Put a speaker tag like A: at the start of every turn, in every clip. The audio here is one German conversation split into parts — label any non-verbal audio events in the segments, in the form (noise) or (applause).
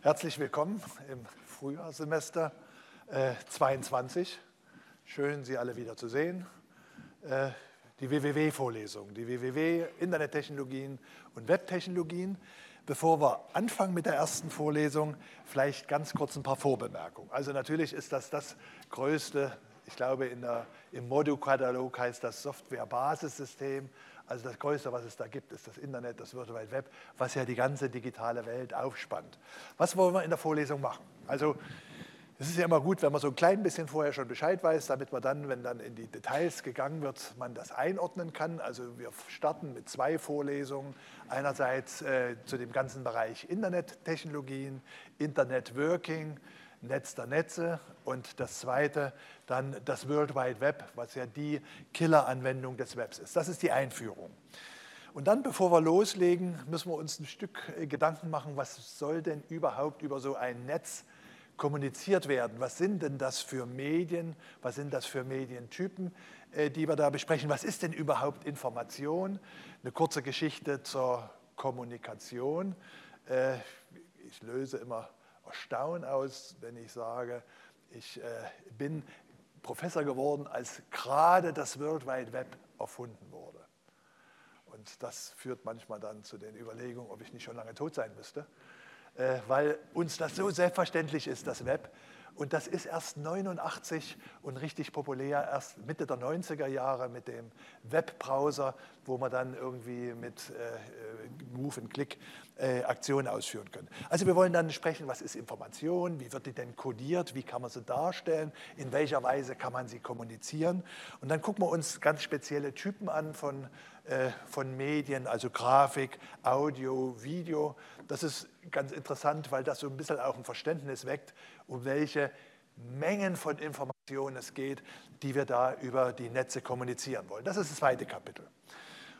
A: Herzlich willkommen im Frühjahrssemester äh, 22. Schön, Sie alle wieder zu sehen. Äh, die WWW-Vorlesung, die WWW-Internettechnologien und Webtechnologien. Bevor wir anfangen mit der ersten Vorlesung, vielleicht ganz kurz ein paar Vorbemerkungen. Also natürlich ist das das größte, ich glaube der, im Modu-Katalog heißt das Software-Basissystem, also das Größte, was es da gibt, ist das Internet, das World Wide Web, was ja die ganze digitale Welt aufspannt. Was wollen wir in der Vorlesung machen? Also es ist ja immer gut, wenn man so ein klein bisschen vorher schon Bescheid weiß, damit man dann, wenn dann in die Details gegangen wird, man das einordnen kann. Also wir starten mit zwei Vorlesungen. Einerseits äh, zu dem ganzen Bereich Internettechnologien, Internetworking, Netz der Netze und das zweite dann das World Wide Web, was ja die Killeranwendung des Webs ist. Das ist die Einführung. Und dann, bevor wir loslegen, müssen wir uns ein Stück äh, Gedanken machen, was soll denn überhaupt über so ein Netz kommuniziert werden? Was sind denn das für Medien? Was sind das für Medientypen, äh, die wir da besprechen? Was ist denn überhaupt Information? Eine kurze Geschichte zur Kommunikation. Äh, ich löse immer Erstaunen aus, wenn ich sage, ich äh, bin Professor geworden, als gerade das World Wide Web erfunden wurde. Und das führt manchmal dann zu den Überlegungen, ob ich nicht schon lange tot sein müsste, äh, weil uns das so selbstverständlich ist, das Web, und das ist erst 89 und richtig populär, erst Mitte der 90er Jahre mit dem Webbrowser, wo man dann irgendwie mit äh, Move and Click äh, Aktionen ausführen kann. Also wir wollen dann sprechen, was ist Information, wie wird die denn kodiert, wie kann man sie darstellen, in welcher Weise kann man sie kommunizieren. Und dann gucken wir uns ganz spezielle Typen an von, äh, von Medien, also Grafik, Audio, Video. Das ist ganz interessant, weil das so ein bisschen auch ein Verständnis weckt, um welche Mengen von Informationen es geht, die wir da über die Netze kommunizieren wollen. Das ist das zweite Kapitel.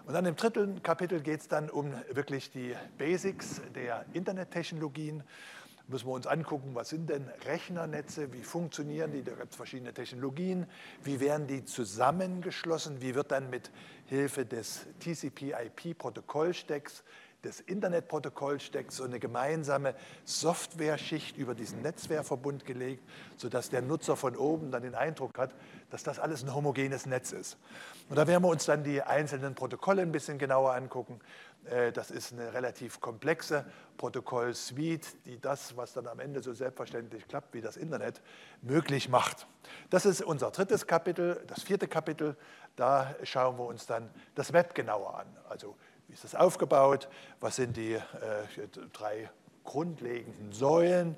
A: Und dann im dritten Kapitel geht es dann um wirklich die Basics der Internettechnologien. Müssen wir uns angucken, was sind denn Rechnernetze, wie funktionieren die, da gibt es verschiedene Technologien, wie werden die zusammengeschlossen, wie wird dann mit Hilfe des TCP-IP-Protokollstecks des Internetprotokollstecks so eine gemeinsame Software-Schicht über diesen Netzwerkverbund gelegt, sodass der Nutzer von oben dann den Eindruck hat, dass das alles ein homogenes Netz ist. Und da werden wir uns dann die einzelnen Protokolle ein bisschen genauer angucken. Äh, das ist eine relativ komplexe Protokollsuite, die das, was dann am Ende so selbstverständlich klappt wie das Internet, möglich macht. Das ist unser drittes Kapitel. Das vierte Kapitel, da schauen wir uns dann das Web genauer an. Also wie ist das aufgebaut? Was sind die äh, drei grundlegenden Säulen?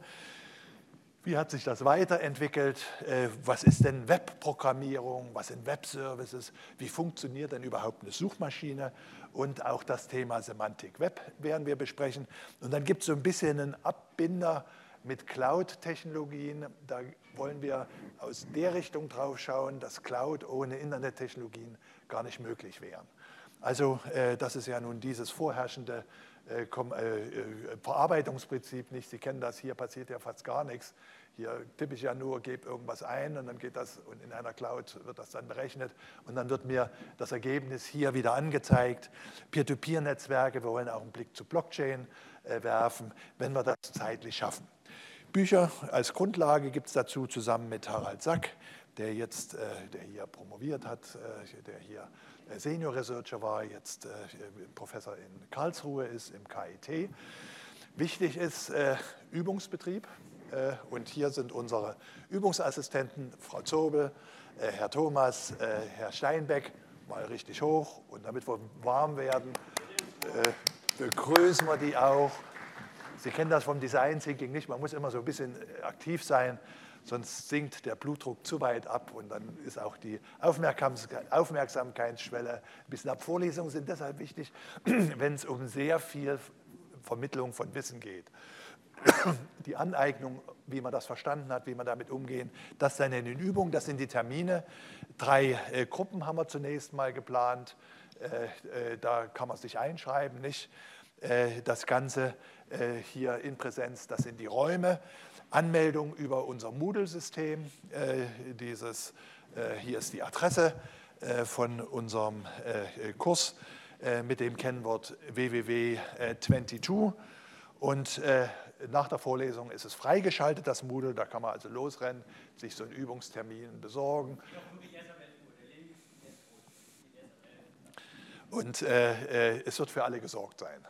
A: Wie hat sich das weiterentwickelt? Äh, was ist denn Webprogrammierung? Was sind Webservices? Wie funktioniert denn überhaupt eine Suchmaschine? Und auch das Thema Semantik Web werden wir besprechen. Und dann gibt es so ein bisschen einen Abbinder mit Cloud-Technologien. Da wollen wir aus der Richtung drauf schauen, dass Cloud ohne Internettechnologien gar nicht möglich wären. Also äh, das ist ja nun dieses vorherrschende äh, äh, Verarbeitungsprinzip nicht. Sie kennen das, hier passiert ja fast gar nichts. Hier tippe ich ja nur, gebe irgendwas ein und dann geht das und in einer Cloud wird das dann berechnet und dann wird mir das Ergebnis hier wieder angezeigt. Peer-to-Peer-Netzwerke, wir wollen auch einen Blick zu Blockchain werfen, wenn wir das zeitlich schaffen. Bücher als Grundlage gibt es dazu zusammen mit Harald Sack, der jetzt, der hier promoviert hat, der hier Senior Researcher war, jetzt äh, Professor in Karlsruhe ist im KIT. Wichtig ist äh, Übungsbetrieb. Äh, und hier sind unsere Übungsassistenten, Frau Zobel, Herr Thomas, Herr Steinbeck, mal richtig hoch. Und damit wir warm werden, begrüßen wir die auch. Sie kennen das vom Design Thinking nicht, man muss immer so ein bisschen aktiv sein sonst sinkt der Blutdruck zu weit ab und dann ist auch die Aufmerksamkeitsschwelle ein bisschen ab. Vorlesungen sind deshalb wichtig, (clears throat) wenn es um sehr viel Vermittlung von Wissen geht. (clears throat) Die Aneignung, wie man das verstanden hat, wie man damit umgehen, das dann in den Übungen, das sind die Termine. Drei äh, Gruppen haben wir zunächst mal geplant. Äh, äh, da kann man sich einschreiben, nicht? Äh, das Ganze äh, hier in Präsenz, das sind die Räume. Anmeldung über unser Moodle-System. Äh, dieses, äh, hier ist die Adresse äh, von unserem Kurs mit dem Kennwort www22. Und nach der Vorlesung ist es freigeschaltet, das Moodle, da kann man also losrennen, sich so einen Übungstermin besorgen. Und es wird für alle gesorgt sein.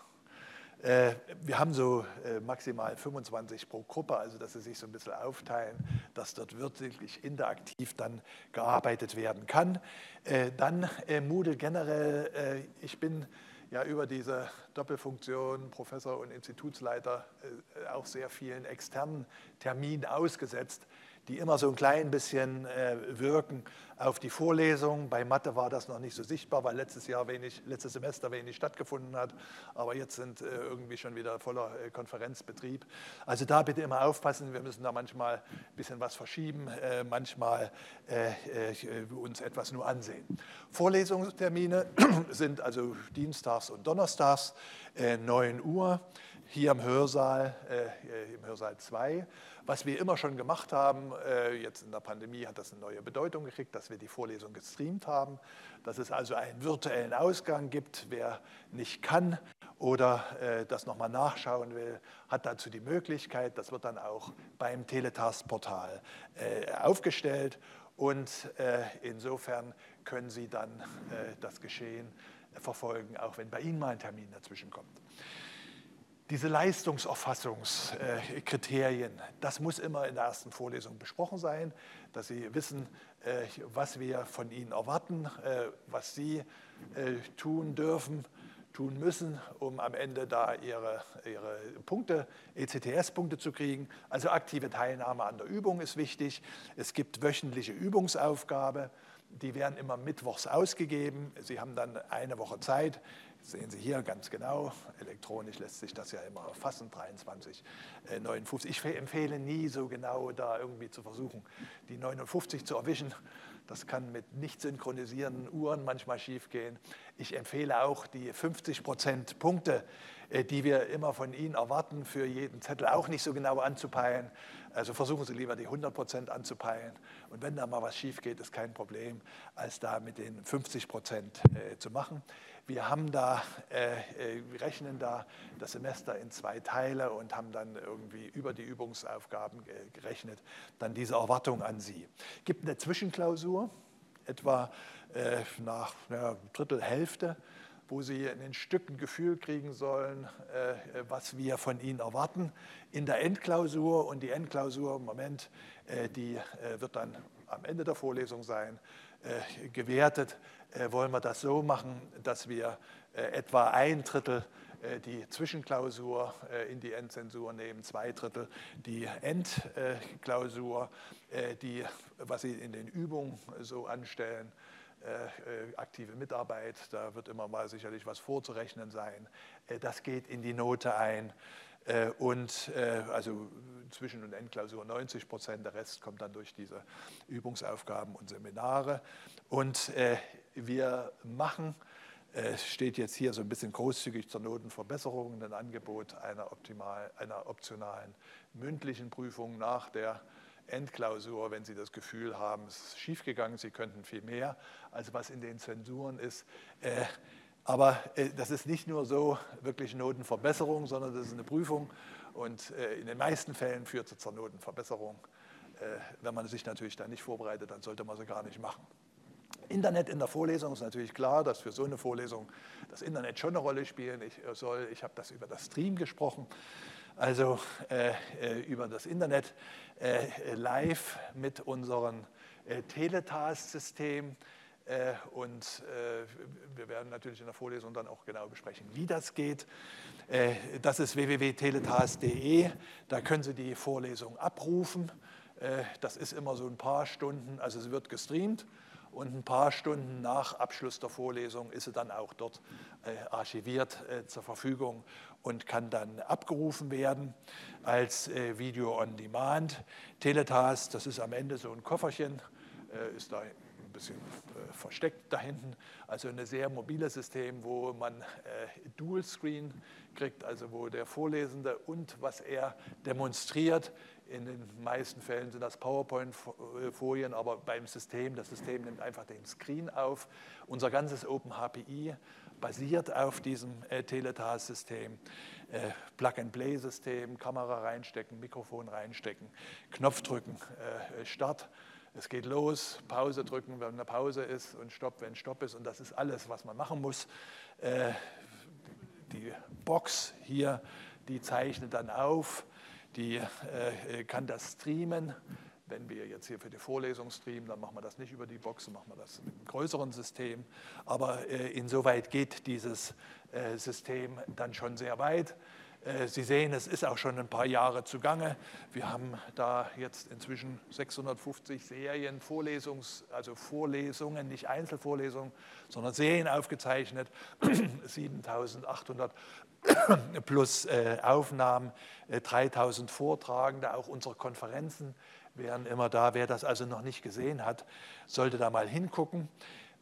A: Äh, wir haben so äh, maximal 25 pro Gruppe, also dass sie sich so ein bisschen aufteilen, dass dort wirklich interaktiv dann gearbeitet werden kann. Äh, dann Moodle generell, ich bin ja über diese Doppelfunktion Professor und Institutsleiter auch sehr vielen externen Terminen ausgesetzt die immer so ein klein bisschen äh, wirken auf die Vorlesung. Bei Mathe war das noch nicht so sichtbar, weil letztes Jahr wenig, letztes Semester wenig stattgefunden hat. Aber jetzt sind äh, irgendwie schon wieder voller äh, Konferenzbetrieb. Also da bitte immer aufpassen. Wir müssen da manchmal ein bisschen was verschieben, manchmal uns etwas nur ansehen. Vorlesungstermine (clears throat) sind also dienstags und donnerstags 9 Uhr hier im Hörsaal, im Hörsaal 2. Was wir immer schon gemacht haben, äh, jetzt in der Pandemie hat das eine neue Bedeutung gekriegt, dass wir die Vorlesung gestreamt haben, dass es also einen virtuellen Ausgang gibt. Wer nicht kann oder äh, das nochmal nachschauen will, hat dazu die Möglichkeit. Das wird dann auch beim Teletast-Portal äh, aufgestellt und insofern können Sie dann das Geschehen verfolgen, auch wenn bei Ihnen mal ein Termin dazwischen kommt. Diese Leistungserfassungskriterien, das muss immer in der ersten Vorlesung besprochen sein, dass Sie wissen, äh, was wir von Ihnen erwarten, äh, was Sie äh, tun dürfen, tun müssen, um am Ende da Ihre, Ihre Punkte, ECTS-Punkte zu kriegen. Also aktive Teilnahme an der Übung ist wichtig. Es gibt wöchentliche Übungsaufgabe. Die werden immer mittwochs ausgegeben. Sie haben dann eine Woche Zeit, sehen Sie hier ganz genau, elektronisch lässt sich das ja immer erfassen, 23, äh, 59. Ich empfehle nie so genau da irgendwie zu versuchen, die 59 zu erwischen. Das kann mit nicht synchronisierenden Uhren manchmal schiefgehen. Ich empfehle auch die 50 Prozent Punkte, die wir immer von Ihnen erwarten, für jeden Zettel auch nicht so genau anzupeilen. Also versuchen Sie lieber die 100 Prozent anzupeilen. Und wenn da mal was schief geht, ist kein Problem, als da mit den 50 Prozent äh, zu machen. Wir haben da, äh, äh, rechnen da das Semester in zwei Teile und haben dann irgendwie über die Übungsaufgaben gerechnet, dann diese Erwartung an Sie. Gibt eine Zwischenklausur, etwa äh, nach ja, Drittel, Hälfte, wo Sie in den Stücken Gefühl kriegen sollen, äh, was wir von Ihnen erwarten in der Endklausur. Und die Endklausur im Moment, äh, die äh, wird dann am Ende der Vorlesung sein, äh, gewertet äh, wollen wir das so machen, dass wir äh, etwa ein Drittel die Zwischenklausur in die Endzensur nehmen, zwei Drittel die Endklausur, die, was Sie in den Übungen so anstellen, aktive Mitarbeit, da wird immer mal sicherlich was vorzurechnen sein. Das geht in die Note ein. Und also Zwischen- und Endklausur 90 Prozent, der Rest kommt dann durch diese Übungsaufgaben und Seminare. Und wir machen, steht jetzt hier so ein bisschen großzügig zur Notenverbesserung, ein Angebot einer, optimal, einer optionalen mündlichen Prüfung nach der Endklausur, wenn Sie das Gefühl haben, es ist schiefgegangen, Sie könnten viel mehr, als was in den Zensuren ist. Äh, aber äh, das ist nicht nur so wirklich Notenverbesserung, sondern das ist eine Prüfung und äh, in den meisten Fällen führt es zur Notenverbesserung. Wenn man sich natürlich da nicht vorbereitet, dann sollte man sie gar nicht machen. Internet in der Vorlesung ist natürlich klar, dass für so eine Vorlesung das Internet schon eine Rolle spielen ich soll. Ich habe das über das Stream gesprochen, also äh, äh, über das Internet äh, live mit unserem äh, Teletask-System. Äh, und wir werden natürlich in der Vorlesung dann auch genau besprechen, wie das geht. das ist www.teletask.de. Da können Sie die Vorlesung abrufen. das ist immer so ein paar Stunden, also es wird gestreamt und ein paar Stunden nach Abschluss der Vorlesung ist sie dann auch dort äh, archiviert äh, zur Verfügung und kann dann abgerufen werden als äh, Video on Demand. Teletask, das ist am Ende so ein Kofferchen, ist da ein bisschen versteckt da hinten. Also ein sehr mobiles System, wo man Dual Screen kriegt, also wo der Vorlesende und was er demonstriert in den meisten Fällen sind das PowerPoint-Folien, aber beim System, das System nimmt einfach den Screen auf. Unser ganzes OpenHPI basiert auf diesem Teletas-System. Plug-and-Play-System, Kamera reinstecken, Mikrofon reinstecken, Knopf drücken, Start. Es geht los, Pause drücken, wenn eine Pause ist und Stopp, wenn Stopp ist. Und das ist alles, was man machen muss. Die Box hier, die zeichnet dann auf, die kann das streamen wenn wir jetzt hier für die Vorlesung streamen, dann machen wir das nicht über die Box, machen wir das mit einem größeren System. Aber äh, insoweit geht dieses äh, System dann schon sehr weit. Äh, Sie sehen, es ist auch schon ein paar Jahre zugange. Wir haben da jetzt inzwischen 650 Serien, Vorlesungs, also Vorlesungen, nicht Einzelvorlesungen, sondern Serien aufgezeichnet, (clears throat) 7800 (clears throat) plus äh, Aufnahmen, 3000 Vortragende, auch unsere Konferenzen wären immer da. Wer das also noch nicht gesehen hat, sollte da mal hingucken.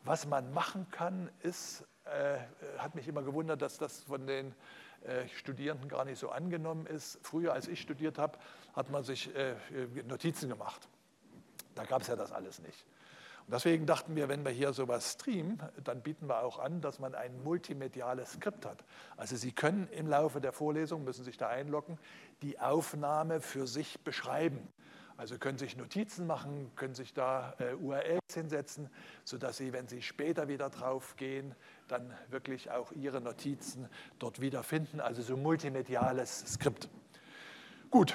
A: Was man machen kann, ist, äh, hat mich immer gewundert, dass das von den äh, Studierenden gar nicht so angenommen ist. Früher, als ich studiert habe, hat man sich äh, Notizen gemacht. Da gab es ja das alles nicht. Und deswegen dachten wir, wenn wir hier sowas streamen, dann bieten wir auch an, dass man ein multimediales Skript hat. Also Sie können im Laufe der Vorlesung, müssen sich da einloggen, die Aufnahme für sich beschreiben. Also können sich Notizen machen, können sich da äh, URLs hinsetzen, sodass Sie, wenn Sie später wieder drauf gehen, dann wirklich auch Ihre Notizen dort wiederfinden. Also so multimediales Skript. Gut,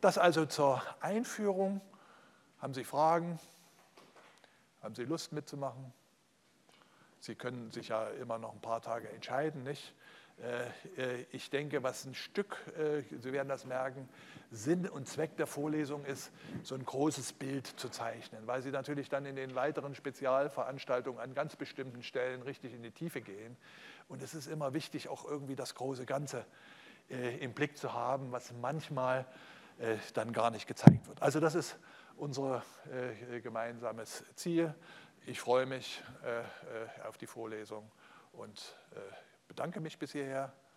A: das also zur Einführung. Haben Sie Fragen? Haben Sie Lust mitzumachen? Sie können sich ja immer noch ein paar Tage entscheiden, nicht? Äh, äh, ich denke, was ein Stück, äh, Sie werden das merken, Sinn und Zweck der Vorlesung ist, so ein großes Bild zu zeichnen, weil Sie natürlich dann in den weiteren Spezialveranstaltungen an ganz bestimmten Stellen richtig in die Tiefe gehen. Und es ist immer wichtig, auch irgendwie das große Ganze im Blick zu haben, was manchmal dann gar nicht gezeigt wird. Also das ist unser gemeinsames Ziel. Ich freue mich auf die Vorlesung und bedanke mich bis hierher